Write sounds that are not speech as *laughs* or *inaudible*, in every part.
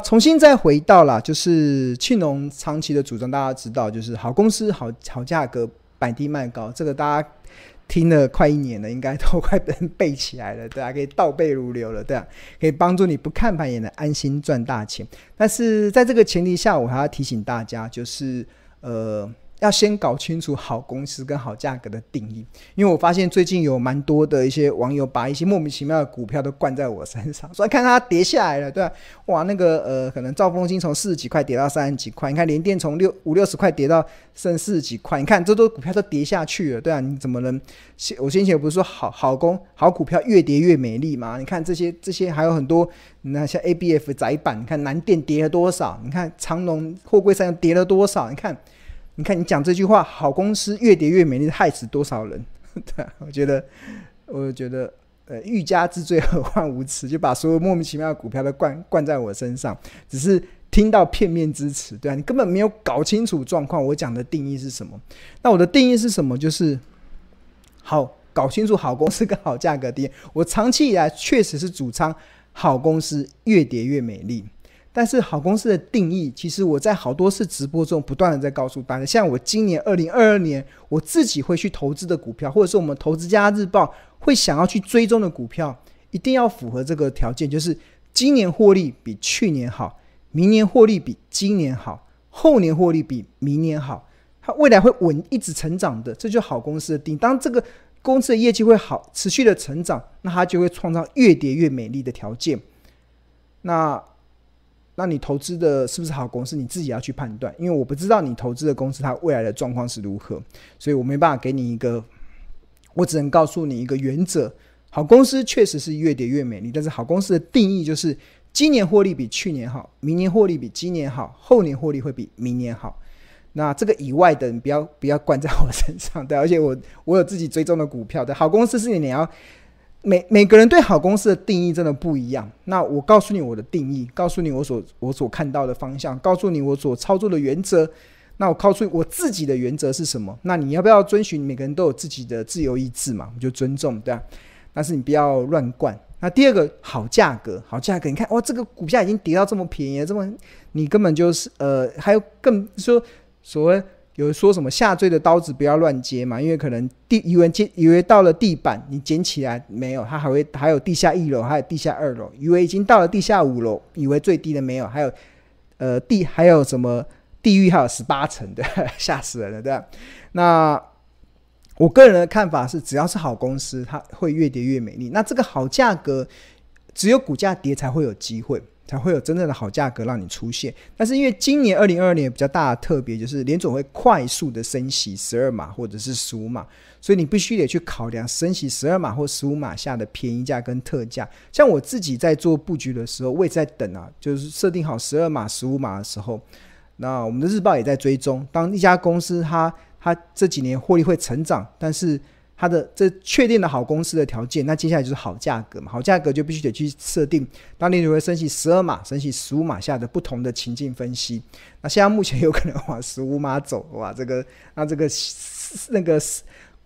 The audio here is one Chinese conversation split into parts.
重新再回到了，就是庆农长期的主张，大家知道，就是好公司好好价格，摆低卖高，这个大家听了快一年了，应该都快背起来了，对啊，可以倒背如流了，对啊，可以帮助你不看盘也能安心赚大钱。但是在这个前提下，我还要提醒大家，就是呃。要先搞清楚好公司跟好价格的定义，因为我发现最近有蛮多的一些网友把一些莫名其妙的股票都灌在我身上，所以看它跌下来了，对吧？哇，那个呃，可能兆丰金从四十几块跌到三十几块，你看联电从六五六十块跌到剩四十几块，你看这都股票都跌下去了，对啊，你怎么能？我先前不是说好好公好股票越跌越美丽吗？你看这些这些还有很多，那像 ABF 窄板，你看南电跌了多少？你看长荣货柜三又跌了多少？你看。你看，你讲这句话，好公司越跌越美丽，害死多少人？*laughs* 对，我觉得，我觉得，呃，欲加之罪，何患无辞？就把所有莫名其妙的股票都灌灌在我身上，只是听到片面之词，对啊，你根本没有搞清楚状况。我讲的定义是什么？那我的定义是什么？就是好，搞清楚好公司跟好价格跌。我长期以来确实是主张好公司越跌越美丽。但是好公司的定义，其实我在好多次直播中不断的在告诉大家，像我今年二零二二年我自己会去投资的股票，或者是我们投资家日报会想要去追踪的股票，一定要符合这个条件，就是今年获利比去年好，明年获利比今年好，后年获利比明年好，它未来会稳一直成长的，这就是好公司的定义。当这个公司的业绩会好，持续的成长，那它就会创造越跌越美丽的条件。那那你投资的是不是好公司？你自己要去判断，因为我不知道你投资的公司它未来的状况是如何，所以我没办法给你一个，我只能告诉你一个原则：好公司确实是越跌越美丽，但是好公司的定义就是今年获利比去年好，明年获利比今年好，后年获利会比明年好。那这个以外的，你不要不要灌在我身上，对，而且我我有自己追踪的股票，对，好公司是你要。每每个人对好公司的定义真的不一样。那我告诉你我的定义，告诉你我所我所看到的方向，告诉你我所操作的原则。那我告诉我自己的原则是什么？那你要不要遵循？每个人都有自己的自由意志嘛，我就尊重，对吧？但是你不要乱灌。那第二个好价格，好价格，你看哇，这个股价已经跌到这么便宜了，这么你根本就是呃，还有更说所谓。有说什么下坠的刀子不要乱接嘛？因为可能地以为接以为到了地板，你捡起来没有，它还会还有地下一楼，还有地下二楼，以为已经到了地下五楼，以为最低的没有，还有呃地还有什么地狱还有十八层，对，*laughs* 吓死人了，对吧？那我个人的看法是，只要是好公司，它会越跌越美丽。那这个好价格，只有股价跌才会有机会。才会有真正的好价格让你出现，但是因为今年二零二二年比较大的特别就是联总会快速的升息十二码或者是十五码，所以你必须得去考量升息十二码或十五码下的便宜价跟特价。像我自己在做布局的时候，我也在等啊，就是设定好十二码、十五码的时候，那我们的日报也在追踪。当一家公司它它这几年获利会成长，但是它的这确定的好公司的条件，那接下来就是好价格嘛。好价格就必须得去设定，当年就会升息十二码、升息十五码下的不同的情境分析。那现在目前有可能往十五码走，哇，这个那这个那个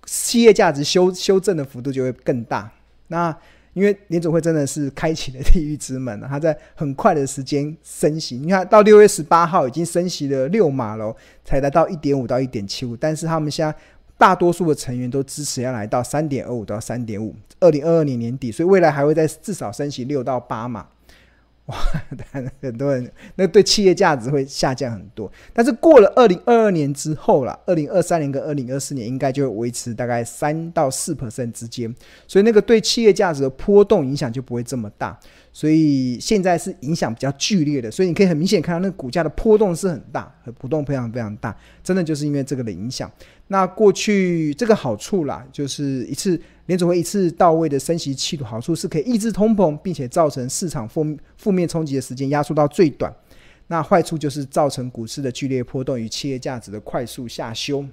企业价值修修正的幅度就会更大。那因为联总会真的是开启了地狱之门，它在很快的时间升息。你看到六月十八号已经升息了六码了，才来到一点五到一点七五，但是他们现在。大多数的成员都支持要来到三点二五到三点五，二零二二年年底，所以未来还会再至少升息六到八嘛。哇，*laughs* 很多人那对企业价值会下降很多。但是过了二零二二年之后啦，二零二三年跟二零二四年应该就会维持大概三到四 percent 之间，所以那个对企业价值的波动影响就不会这么大。所以现在是影响比较剧烈的，所以你可以很明显看到那个股价的波动是很大，和波动非常非常大，真的就是因为这个的影响。那过去这个好处啦，就是一次联储会一次到位的升息气度，好处是可以抑制通膨，并且造成市场负负面冲击的时间压缩到最短。那坏处就是造成股市的剧烈波动与企业价值的快速下修。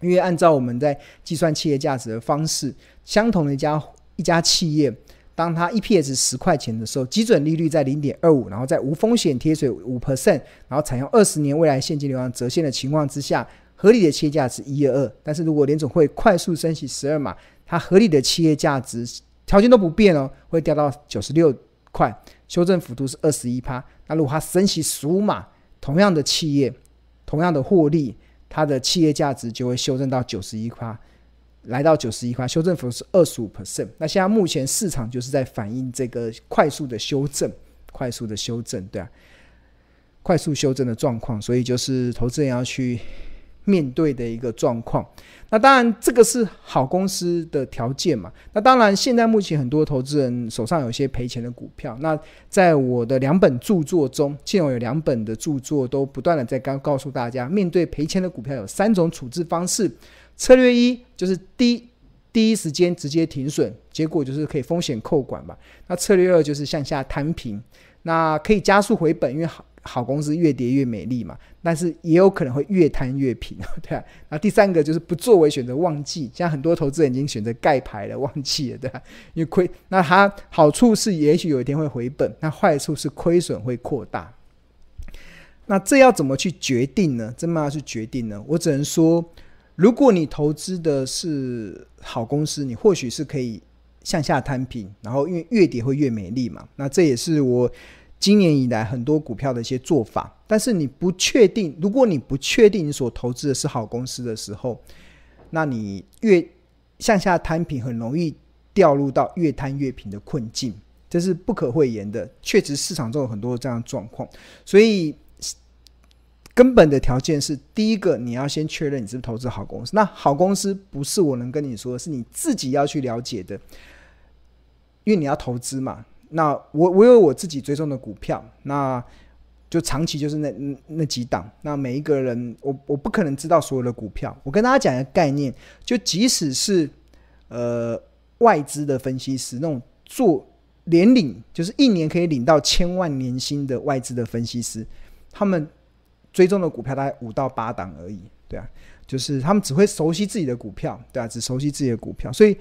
因为按照我们在计算企业价值的方式，相同的一家一家企业。当它 EPS 十块钱的时候，基准利率在零点二五，然后在无风险贴水五 percent，然后采用二十年未来现金流量折现的情况之下，合理的企业价值一二二。但是如果联总会快速升息十二码，它合理的企业价值条件都不变哦，会掉到九十六块，修正幅度是二十一趴。那如果它升息十五码，同样的企业，同样的获利，它的企业价值就会修正到九十一块，来到九十一块，修正幅度是二十五 percent。那现在目前市场就是在反映这个快速的修正，快速的修正，对啊，快速修正的状况，所以就是投资人要去面对的一个状况。那当然，这个是好公司的条件嘛。那当然，现在目前很多投资人手上有些赔钱的股票。那在我的两本著作中，庆隆有两本的著作都不断的在告告诉大家，面对赔钱的股票有三种处置方式。策略一就是第一第一时间直接停损，结果就是可以风险扣管吧。那策略二就是向下摊平，那可以加速回本，因为好好。公司越跌越美丽嘛，但是也有可能会越摊越平，*laughs* 对啊。那第三个就是不作为选择忘记，像很多投资人已经选择盖牌了，忘记了，对吧？因为亏，那它好处是也许有一天会回本，那坏处是亏损会扩大。那这要怎么去决定呢？这么要去决定呢？我只能说，如果你投资的是好公司，你或许是可以向下摊平，然后因为越跌会越美丽嘛。那这也是我。今年以来很多股票的一些做法，但是你不确定，如果你不确定你所投资的是好公司的时候，那你越向下摊平，很容易掉入到越摊越平的困境，这是不可讳言的。确实市场中有很多这样的状况，所以根本的条件是：第一个，你要先确认你是不是投资好公司。那好公司不是我能跟你说，是你自己要去了解的，因为你要投资嘛。那我我有我自己追踪的股票，那就长期就是那那几档。那每一个人，我我不可能知道所有的股票。我跟大家讲一个概念，就即使是呃外资的分析师，那种做年领，就是一年可以领到千万年薪的外资的分析师，他们追踪的股票大概五到八档而已，对啊，就是他们只会熟悉自己的股票，对啊，只熟悉自己的股票，所以。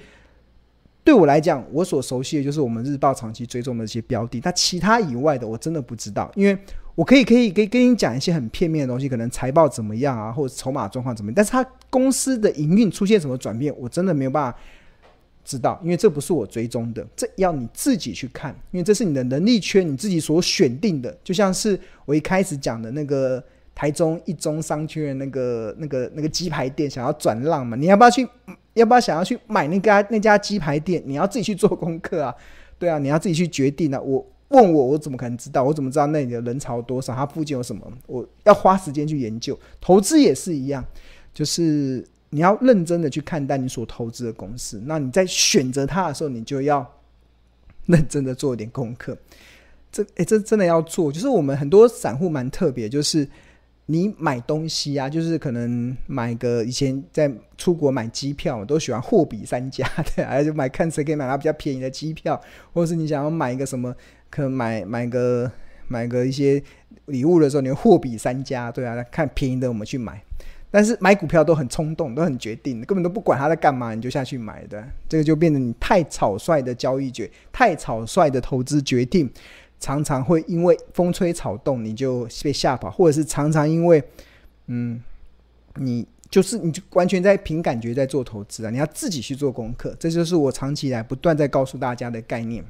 对我来讲，我所熟悉的就是我们日报长期追踪的一些标的，那其他以外的我真的不知道，因为我可以可以可以跟你讲一些很片面的东西，可能财报怎么样啊，或者筹码状况怎么样，但是它公司的营运出现什么转变，我真的没有办法知道，因为这不是我追踪的，这要你自己去看，因为这是你的能力圈，你自己所选定的，就像是我一开始讲的那个台中一中商圈那个那个那个鸡排店想要转让嘛，你要不要去？要不要想要去买那家那家鸡排店？你要自己去做功课啊，*laughs* 对啊，你要自己去决定啊。我问我，我怎么可能知道？我怎么知道那里的人潮多少？它附近有什么？我要花时间去研究。投资也是一样，就是你要认真的去看待你所投资的公司。那你在选择它的时候，你就要认真的做一点功课。这诶、这真的要做。就是我们很多散户蛮特别，就是。你买东西啊，就是可能买个以前在出国买机票，我都喜欢货比三家，对，*laughs* 还是买看谁可以买到比较便宜的机票，或者是你想要买一个什么，可能买买个买个一些礼物的时候，你货比三家，对啊，看便宜的我们去买。但是买股票都很冲动，都很决定，根本都不管他在干嘛，你就下去买的，这个就变成你太草率的交易决，太草率的投资决定。常常会因为风吹草动你就被吓跑，或者是常常因为，嗯，你就是你就完全在凭感觉在做投资啊，你要自己去做功课，这就是我长期以来不断在告诉大家的概念。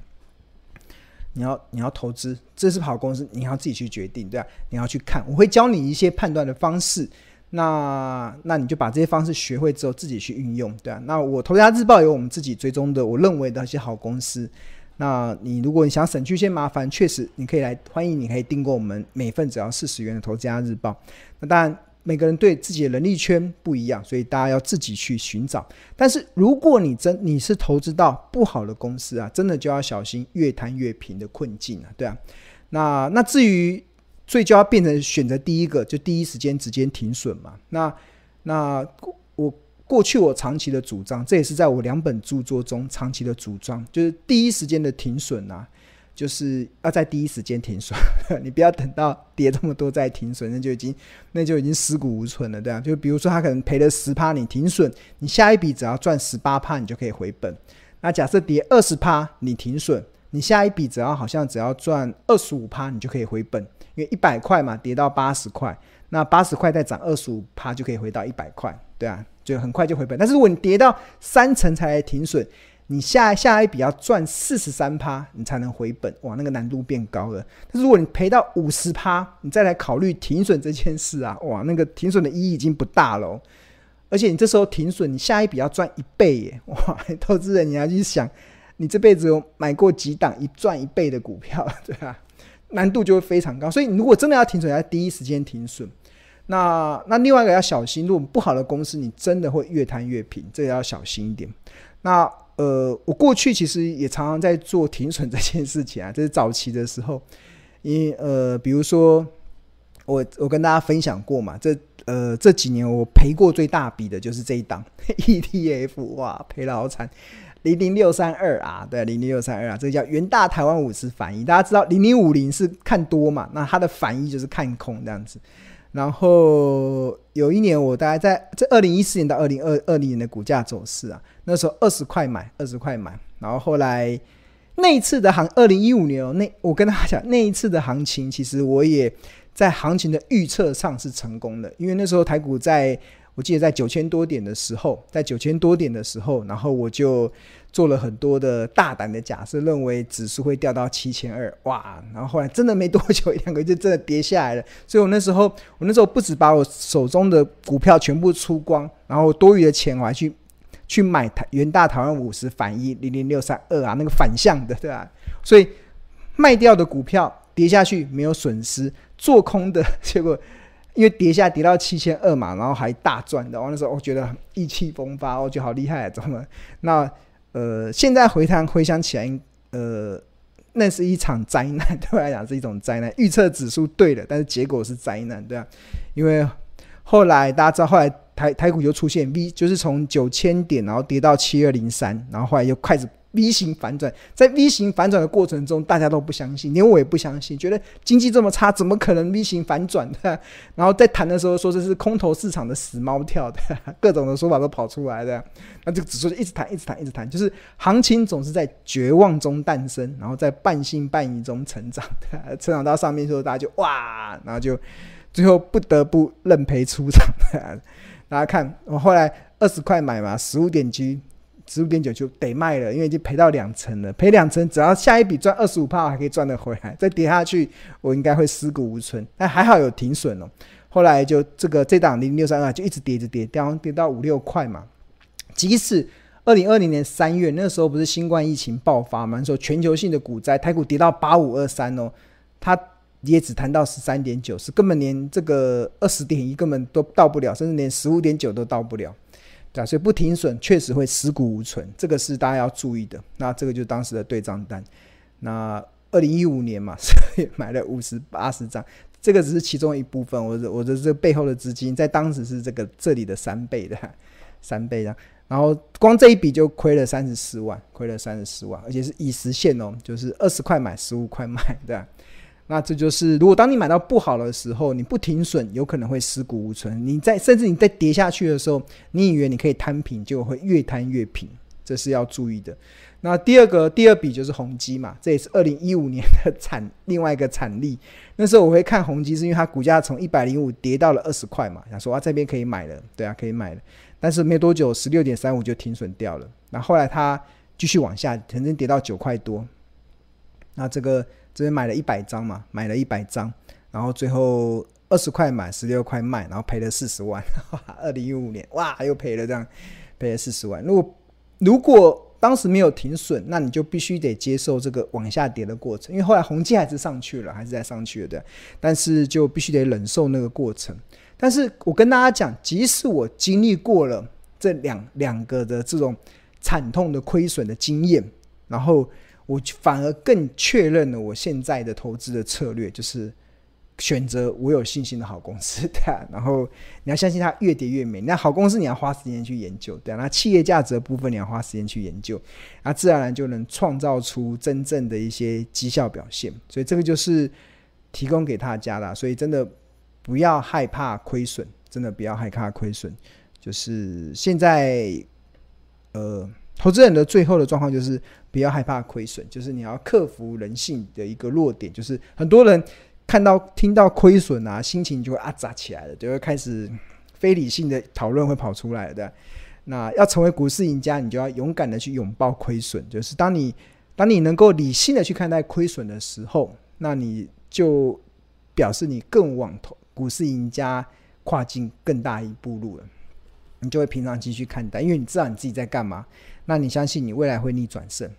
你要你要投资，这是好公司，你要自己去决定，对吧？你要去看，我会教你一些判断的方式，那那你就把这些方式学会之后自己去运用，对啊。那我投家日报有我们自己追踪的，我认为的一些好公司。那你如果你想省去一些麻烦，确实你可以来欢迎，你可以订购我们每份只要四十元的《投资家日报》。那当然，每个人对自己的能力圈不一样，所以大家要自己去寻找。但是如果你真你是投资到不好的公司啊，真的就要小心越贪越平的困境啊，对啊。那那至于最就要变成选择第一个，就第一时间直接停损嘛。那那。过去我长期的主张，这也是在我两本著作中长期的主张，就是第一时间的停损啊，就是要在第一时间停损，*laughs* 你不要等到跌这么多再停损，那就已经那就已经尸骨无存了，对啊。就比如说他可能赔了十趴，你停损，你下一笔只要赚十八趴，你就可以回本。那假设跌二十趴，你停损，你下一笔只要好像只要赚二十五趴，你就可以回本，因为一百块嘛，跌到八十块，那八十块再涨二十五趴就可以回到一百块，对啊。就很快就回本，但是如果你跌到三成才来停损，你下下一笔要赚四十三趴，你才能回本，哇，那个难度变高了。但是如果你赔到五十趴，你再来考虑停损这件事啊，哇，那个停损的意义已经不大了。而且你这时候停损，你下一笔要赚一倍耶，哇，*laughs* 投资人你要去想，你这辈子有买过几档一赚一倍的股票，*laughs* 对吧？难度就会非常高。所以如果真的要停损，要第一时间停损。那那另外一个要小心，如果不好的公司，你真的会越摊越平，这个要小心一点。那呃，我过去其实也常常在做停损这件事情啊，*laughs* 这是早期的时候，因呃，比如说我我跟大家分享过嘛，这呃这几年我赔过最大笔的就是这一档 ETF，哇，赔了好惨，零零六三二啊，对，零零六三二啊，这个叫元大台湾五十反一，大家知道零零五零是看多嘛，那它的反一就是看空这样子。然后有一年，我大概在这二零一四年到二零二二零年的股价走势啊，那时候二十块买，二十块买。然后后来那一次的行，二零一五年哦，那我跟大家讲，那一次的行情，其实我也在行情的预测上是成功的，因为那时候台股在。我记得在九千多点的时候，在九千多点的时候，然后我就做了很多的大胆的假设，认为指数会掉到七千二，哇！然后后来真的没多久，两个就真的跌下来了。所以我那时候，我那时候不止把我手中的股票全部出光，然后多余的钱我还去去买台元大台湾五十反一零零六三二啊，那个反向的，对吧？所以卖掉的股票跌下去没有损失，做空的 *laughs* 结果。因为跌下跌到七千二嘛，然后还大赚的，我那时候我觉得意气风发，我觉得好厉害啊，怎么？那呃，现在回谈回想起来，呃，那是一场灾难，*laughs* 对我来讲是一种灾难。预测指数对了，但是结果是灾难，对啊。因为后来大家知道，后来台台股就出现 V，就是从九千点，然后跌到七二零三，然后后来又开始。V 型反转，在 V 型反转的过程中，大家都不相信，连我也不相信，觉得经济这么差，怎么可能 V 型反转的？*laughs* 然后在谈的时候说这是空头市场的死猫跳的，各种的说法都跑出来的。那这个指数就一直弹，一直弹，一直弹，就是行情总是在绝望中诞生，然后在半信半疑中成长的，成长到上面之后，大家就哇，然后就最后不得不认赔出场。*laughs* 大家看，我后来二十块买嘛，十五点几。十五点九就得卖了，因为已经赔到两成了。赔两成，只要下一笔赚二十五趴，我还可以赚得回来。再跌下去，我应该会尸骨无存。但还好有停损哦。后来就这个这档零六三二就一直跌，一直跌，跌跌到五六块嘛。即使二零二零年三月那时候不是新冠疫情爆发嘛，那时候全球性的股灾，台股跌到八五二三哦，它也只谈到十三点九，是根本连这个二十点一根本都到不了，甚至连十五点九都到不了。对，所以不停损确实会尸骨无存，这个是大家要注意的。那这个就是当时的对账单。那二零一五年嘛，所以买了五十八十张，这个只是其中一部分。我的我的这背后的资金，在当时是这个这里的三倍的三倍的。然后光这一笔就亏了三十四万，亏了三十四万，而且是已实现哦，就是二十块买，十五块卖，对吧？那这就是，如果当你买到不好的时候，你不停损，有可能会尸骨无存。你在甚至你在跌下去的时候，你以为你可以摊平，就会越摊越平，这是要注意的。那第二个第二笔就是宏基嘛，这也是二零一五年的产另外一个惨例。那时候我会看宏基，是因为它股价从一百零五跌到了二十块嘛，想说啊这边可以买了，对啊可以买了。但是没多久十六点三五就停损掉了。那后来它继续往下，曾经跌到九块多。那这个。这边买了一百张嘛，买了一百张，然后最后二十块买，十六块卖，然后赔了四十万。二零一五年，哇，又赔了这样，赔了四十万。如果如果当时没有停损，那你就必须得接受这个往下跌的过程，因为后来宏碁还是上去了，还是在上去了的，但是就必须得忍受那个过程。但是我跟大家讲，即使我经历过了这两两个的这种惨痛的亏损的经验，然后。我反而更确认了我现在的投资的策略，就是选择我有信心的好公司，*laughs* 对。然后你要相信它越跌越美。那好公司你要花时间去研究，对。那企业价值的部分你要花时间去研究，那自然而然就能创造出真正的一些绩效表现。所以这个就是提供给大家的。所以真的不要害怕亏损，真的不要害怕亏损。就是现在，呃。投资人的最后的状况就是不要害怕亏损，就是你要克服人性的一个弱点，就是很多人看到听到亏损啊，心情就会啊扎起来了，就会开始非理性的讨论会跑出来的。那要成为股市赢家，你就要勇敢的去拥抱亏损。就是当你当你能够理性的去看待亏损的时候，那你就表示你更往投股市赢家跨进更大一步路了。你就会平常继续看待，因为你知道你自己在干嘛。那你相信你未来会逆转胜。